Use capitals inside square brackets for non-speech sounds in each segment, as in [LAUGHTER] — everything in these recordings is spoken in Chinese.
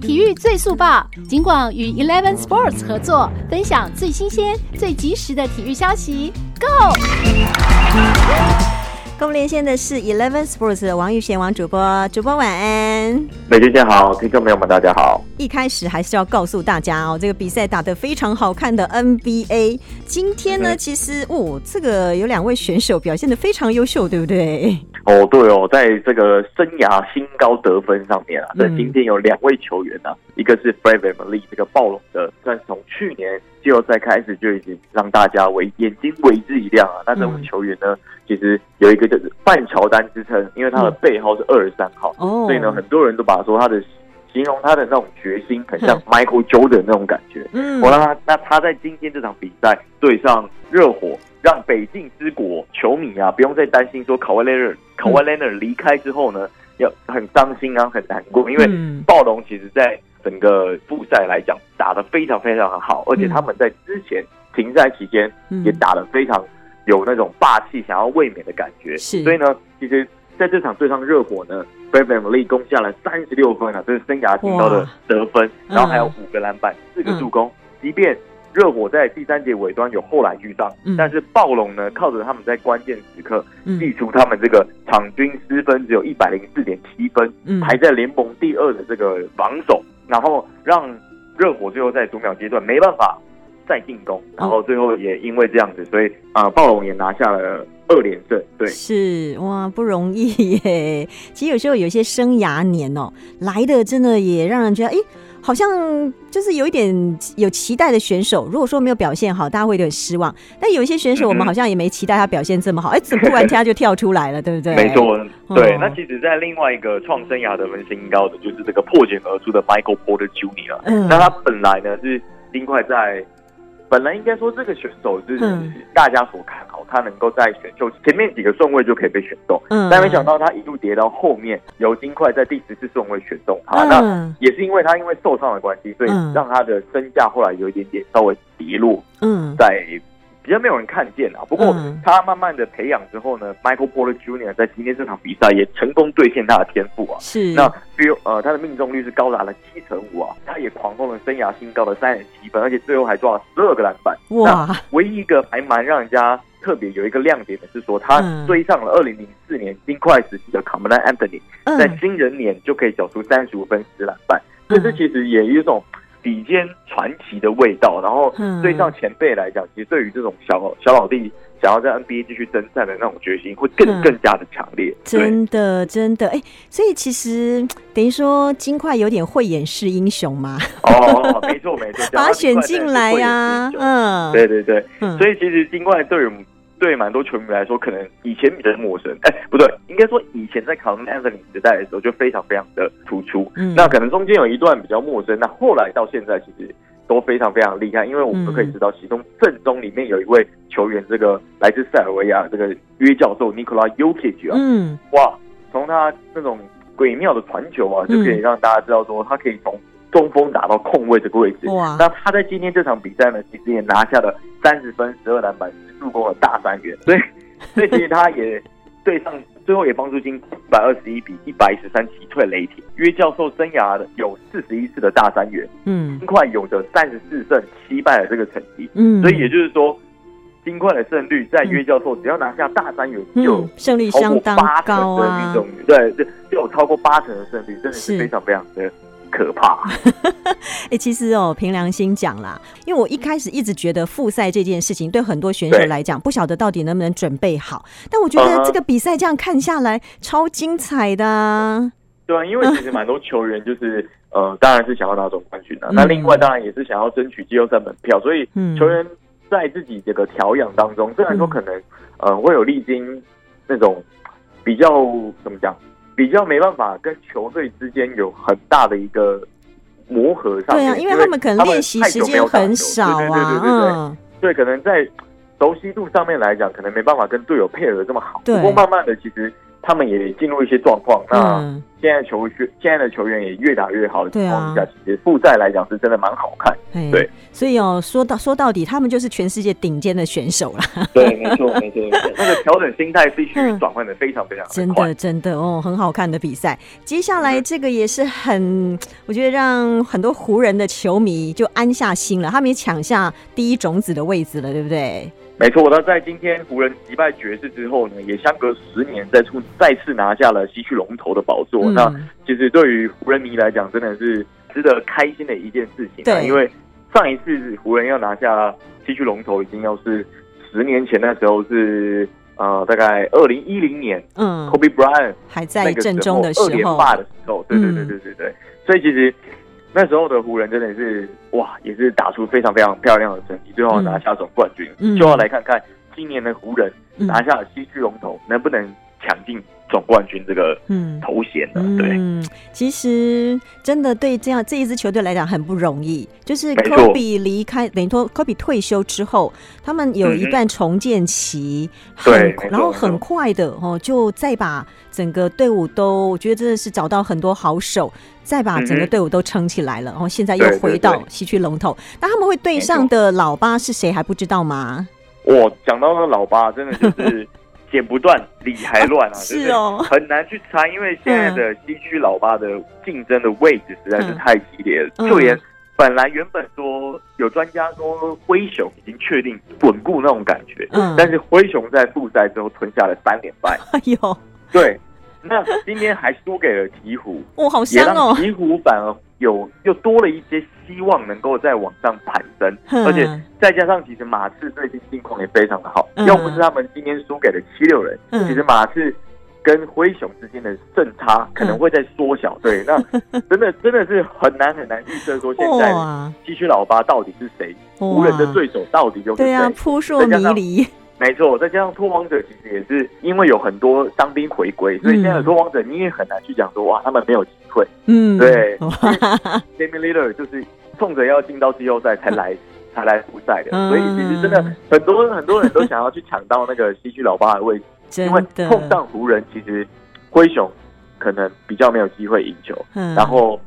体育最速报，尽管与 Eleven Sports 合作，分享最新鲜、最及时的体育消息。Go！跟我们连线的是 Eleven Sports 的王玉贤王主播，主播晚安。美娟姐好，听众朋友们大家好。一开始还是要告诉大家哦，这个比赛打得非常好看的 NBA，今天呢，嗯、其实哦，这个有两位选手表现得非常优秀，对不对？哦，对哦，在这个生涯新高得分上面啊，那、嗯、今天有两位球员啊，一个是 VanVleet 这个暴龙的，算是从去年季后赛开始就已经让大家为眼睛为之一亮啊。那这位球员呢，其实有一个就是半乔丹之称，因为他的背号是二十三号，嗯、所以呢，很多人都把他说他的形容他的那种决心很像 [LAUGHS] Michael Jordan 那种感觉。嗯，我让他那他在今天这场比赛对上热火。让北境之国球迷啊，不用再担心说 Kawhi Leonard Kawhi Leonard 离开之后呢，要很伤心啊，很难过。因为暴龙其实在整个复赛来讲打得非常非常的好，而且他们在之前停赛期间也打得非常有那种霸气，想要卫冕的感觉。是。所以呢，其实在这场对上热火呢，Fred VanVleet 攻下了三十六分啊，这是生涯最高的得分，然后还有五个篮板、四个助攻，即便。热火在第三节尾端有后来居上，嗯、但是暴龙呢，靠着他们在关键时刻祭出他们这个场均失分只有一百零四点七分，嗯、排在联盟第二的这个防守，然后让热火最后在读秒阶段没办法再进攻，然后最后也因为这样子，所以啊、呃，暴龙也拿下了二连胜。对，是哇，不容易耶。其实有时候有些生涯年哦，来的真的也让人觉得，哎。好像就是有一点有期待的选手，如果说没有表现好，大家会有点失望。但有一些选手，我们好像也没期待他表现这么好，哎、嗯，怎么 [LAUGHS] 突然他就跳出来了，对不对？没错，对。哦、那其实，在另外一个创生涯得分新高的，就是这个破茧而出的 Michael Porter Jr.、嗯。那他本来呢是金块在。本来应该说这个选手是大家所看好，他能够在选秀前面几个顺位就可以被选中，嗯，但没想到他一路跌到后面，由金块在第十四顺位选中他，那也是因为他因为受伤的关系，所以让他的身价后来有一点点稍微跌落，嗯，在。比较没有人看见啊，不过他慢慢的培养之后呢、嗯、，Michael Porter Jr. 在今天这场比赛也成功兑现他的天赋啊。是，那比如呃，他的命中率是高达了七成五啊，他也狂轰了生涯新高的三点七分，而且最后还抓了十二个篮板。哇！唯一一个还蛮让人家特别有一个亮点的是说，他追上了二零零四年金块时期的 Carmelo Anthony，在新人年就可以缴出三十五分十篮板，这是其实也有一种。比肩传奇的味道，然后对上前辈来讲，其实对于这种小小老弟想要在 NBA 继续征战的那种决心，会更更加的强烈。真的，真的，哎，所以其实等于说金块有点慧眼识英雄嘛。哦，没错没错，[LAUGHS] 把他选进来呀。嗯，对对对，所以其实金块队员。对蛮多球迷来说，可能以前比较陌生。哎，不对，应该说以前在卡梅隆·安东尼时代的时候就非常非常的突出。嗯，那可能中间有一段比较陌生，那后来到现在其实都非常非常厉害。因为我们都可以知道，其中正中里面有一位球员，这个来自塞尔维亚这个约教授尼古拉·尤基奇啊，嗯，哇，从他那种诡妙的传球啊，就可以让大家知道说他可以从中锋打到控卫这个位置。哇，那他在今天这场比赛呢，其实也拿下了三十分、十二篮板。助攻的大三元，所以所以其实他也对上最后也帮助金一百二十一比一百一十三击退雷霆。约教授生涯的有四十一次的大三元，嗯，金块有着三十四胜七败的这个成绩，嗯，所以也就是说，金块的胜率在约教授只要拿下大三元就胜率相当高啊，对对，就有超过八成的胜率，真的是非常非常的。可怕！哎、[LAUGHS] 欸，其实哦，凭良心讲啦，因为我一开始一直觉得复赛这件事情对很多选手来讲，不晓得到底能不能准备好。但我觉得这个比赛这样看下来，超精彩的、啊。对啊，因为其实蛮多球员就是 [LAUGHS] 呃，当然是想要拿总冠军的。那另外当然也是想要争取季后赛门票。所以球员在自己这个调养当中，虽然说可能呃会有历经那种比较怎么讲。比较没办法跟球队之间有很大的一个磨合上，对啊，因为他们可能练习时间很少啊，对对对对对，嗯、对，可能在熟悉度上面来讲，可能没办法跟队友配合的这么好。不过慢慢的，其实他们也进入一些状况，那。嗯现在球员现在的球员也越打越好的情况下，啊、其实负债来讲是真的蛮好看。对，所以哦，说到说到底，他们就是全世界顶尖的选手了。对，没错，没错，那个调整心态必须转换的非常非常真的真的哦，很好看的比赛。接下来这个也是很，嗯、我觉得让很多湖人的球迷就安下心了，他们也抢下第一种子的位置了，对不对？没错，那在今天湖人击败爵士之后呢，也相隔十年再出再次拿下了西区龙头的宝座。嗯、那其实对于湖人迷来讲，真的是值得开心的一件事情。对，因为上一次湖人要拿下西区龙头，已经要是十年前那时候是呃大概二零一零年，嗯，Kobe Bryant 还在阵中的时候，二连霸的时候，对对对对对对，嗯、所以其实。那时候的湖人真的是哇，也是打出非常非常漂亮的成绩，最后拿下总冠军。嗯、就要来看看今年的湖人拿下了西区龙头，能不能抢进总冠军这个头衔的？对，嗯，其实真的对这样这一支球队来讲很不容易。就是科比离开，等于说科比退休之后，他们有一段重建期，嗯、很然后很快的哦，就再把整个队伍都，我觉得真的是找到很多好手。再把整个队伍都撑起来了，然后现在又回到西区龙头。那他们会对上的老八是谁还不知道吗？我讲到那个老八，真的就是剪不断，理还乱啊！是哦，很难去猜，因为现在的西区老八的竞争的位置实在是太激烈了。就连本来原本说有专家说灰熊已经确定稳固那种感觉，但是灰熊在复赛之后吞下了三连败。[LAUGHS] 哎呦，对。那今天还输给了鹈鹕，哦，好香哦！鹈鹕反而有又多了一些希望，能够再往上攀升，嗯、而且再加上其实马刺最近近况也非常的好，嗯、要不是他们今天输给了七六人，嗯、其实马刺跟灰熊之间的胜差可能会在缩小。嗯、对，那 [LAUGHS] 真的真的是很难很难预测说现在西区老八到底是谁，湖人的对手到底又是谁？对啊，扑朔迷离。没错，再加上拓荒者其实也是因为有很多伤兵回归，所以现在的拓荒者你也很难去讲说哇，他们没有机会。嗯，对，[LAUGHS] Damian Lillard 就是冲着要进到季后赛才来 [LAUGHS] 才来复赛的，所以其实真的很多很多人都想要去抢到那个西区老八的位置，因为碰上湖人，其实灰熊可能比较没有机会赢球，然后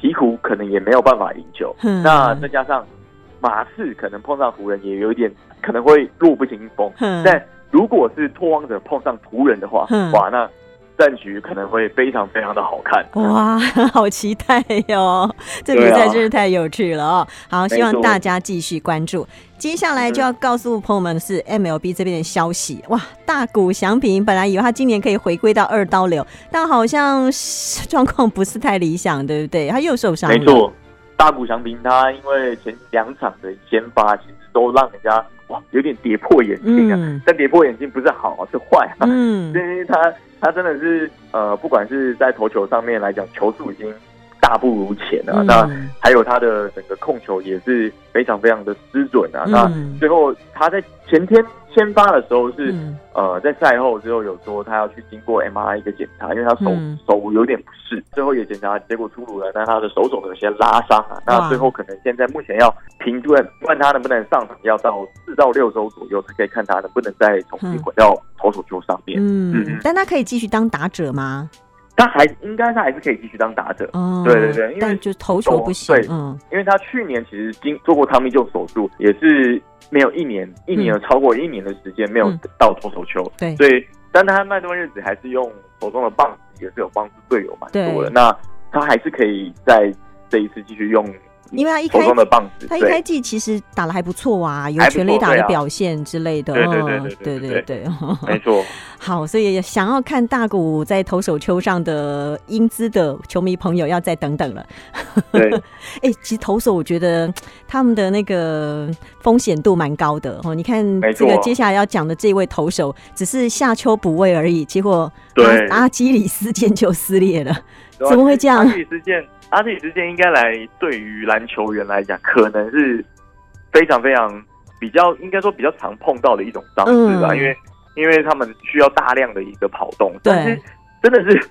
鹈鹕可能也没有办法赢球，那再加上。马刺可能碰上湖人也有一点可能会弱不禁风，嗯、但如果是拓荒者碰上湖人的话，嗯、哇，那战局可能会非常非常的好看。哇，[LAUGHS] 好期待哟、哦！这比赛真是太有趣了哦。啊、好，希望大家继续关注。接下来就要告诉朋友们的是 MLB 这边的消息。哇，大谷翔平本来以为他今年可以回归到二刀流，但好像 [LAUGHS] 状况不是太理想，对不对？他又受伤了。没错。大谷翔平他因为前两场的先发，其实都让人家哇有点跌破眼镜啊。嗯、但跌破眼镜不是好是坏啊。嗯，[LAUGHS] 因为他他真的是呃，不管是在投球上面来讲，球速已经大不如前啊。嗯、那还有他的整个控球也是非常非常的失准啊。嗯、那最后他在前天。签发的时候是、嗯、呃，在赛后之后有说他要去经过 MRI 一个检查，因为他手、嗯、手有点不适，最后也检查结果出炉了，但他的手肘有些拉伤啊，那最后可能现在目前要评断，问他能不能上场，要到四到六周左右才可以看他能不能再重新回到投手球上面。嗯，嗯但他可以继续当打者吗？他还应该他还是可以继续当打者。嗯，对对对，因为就投球不行。对，嗯，因为他去年其实经做过 Tommy John 手术，也是。没有一年，一年有超过一年的时间没有到投手球，对，所以，但他那段日子还是用手中的棒子，也是有帮助队友蛮多的。那他还是可以在这一次继续用。因为他一开他一开季其实打得还不错啊，有全垒打的表现之类的。对对对对对对，没错。[LAUGHS] 好，所以想要看大谷在投手丘上的英姿的球迷朋友要再等等了。对，[LAUGHS] 哎，其实投手我觉得他们的那个风险度蛮高的哦。你看这个接下来要讲的这位投手，只是下丘补位而已，结果阿基里斯腱就撕裂了，怎么会这样？阿基里斯腱。阿基里斯腱应该来对于篮球员来讲，可能是非常非常比较，应该说比较常碰到的一种伤势吧，嗯、因为因为他们需要大量的一个跑动。对。但是真的是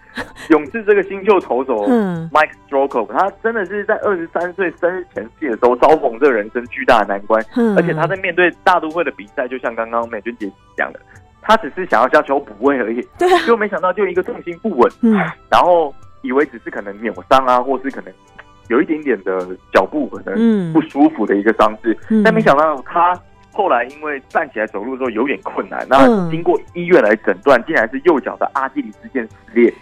勇士这个新秀投手 Mike Soroka，他真的是在二十三岁生日前夕的时候遭逢这人生巨大的难关，嗯、而且他在面对大都会的比赛，就像刚刚美君姐讲的。他只是想要下球补位而已，对啊，结果没想到就一个重心不稳，嗯，然后以为只是可能扭伤啊，或是可能有一点点的脚步可能不舒服的一个伤势，嗯、但没想到他后来因为站起来走路的时候有点困难，那经过医院来诊断，竟然是右脚的阿基里斯腱撕裂。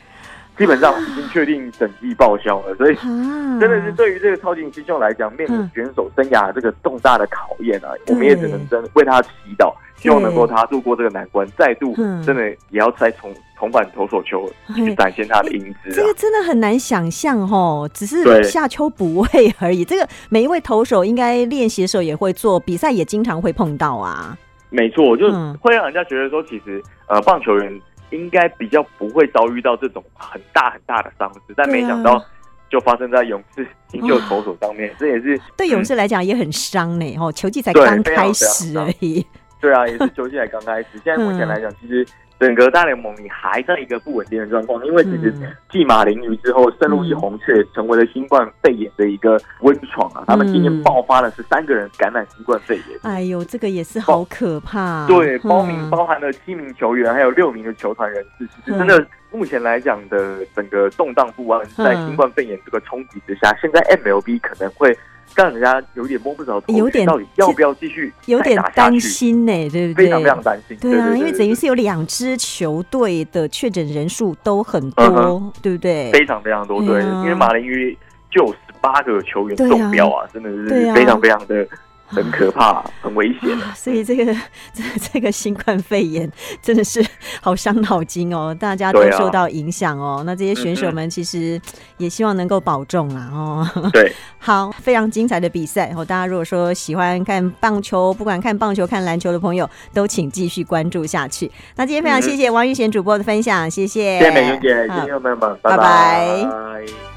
基本上已经确定整季报销了，所以真的是对于这个超级新秀来讲，面临选手生涯这个重大的考验啊，我们也只能真为他祈祷，希望能够他度过这个难关，再度真的也要再重重返投手球去展现他的英姿。这个真的很难想象哦，只是下丘补位而已。这个每一位投手应该练习的时候也会做，比赛也经常会碰到啊。没错，就会让人家觉得说，其实呃，棒球员。应该比较不会遭遇到这种很大很大的伤势，但没想到就发生在勇士新秀投手上面，这也是对勇士来讲也很伤呢。哦，球季才刚开始而已。对啊，也是 [LAUGHS] 球季才刚开始。现在目前来讲，其实。整个大联盟你还在一个不稳定的状况，因为其实继马林鱼之后，圣路易红雀成为了新冠肺炎的一个温床啊！他们今年爆发了十三个人感染新冠肺炎。哎呦，这个也是好可怕。对，包名包含了七名球员，还有六名的球团人士。其实真的，目前来讲的整个动荡不安，在新冠肺炎这个冲击之下，现在 MLB 可能会。让人家有点摸不着头有点，到底要不要继续？有点担心呢、欸，对不对？非常非常担心。对啊，因为等于是有两支球队的确诊人数都很多，嗯、对不对？非常非常多，对，啊、因为马林鱼就有十八个球员中标啊，啊真的是非常非常的。很可怕，很危险、啊，所以这个这这个新冠肺炎真的是好伤脑筋哦，大家都受到影响哦。啊、那这些选手们其实也希望能够保重啦哦。对，[LAUGHS] 好，非常精彩的比赛哦。大家如果说喜欢看棒球，不管看棒球看篮球的朋友，都请继续关注下去。那今天非常谢谢王玉贤主播的分享，谢谢，谢谢美玲姐，听众朋友们，拜拜。拜拜。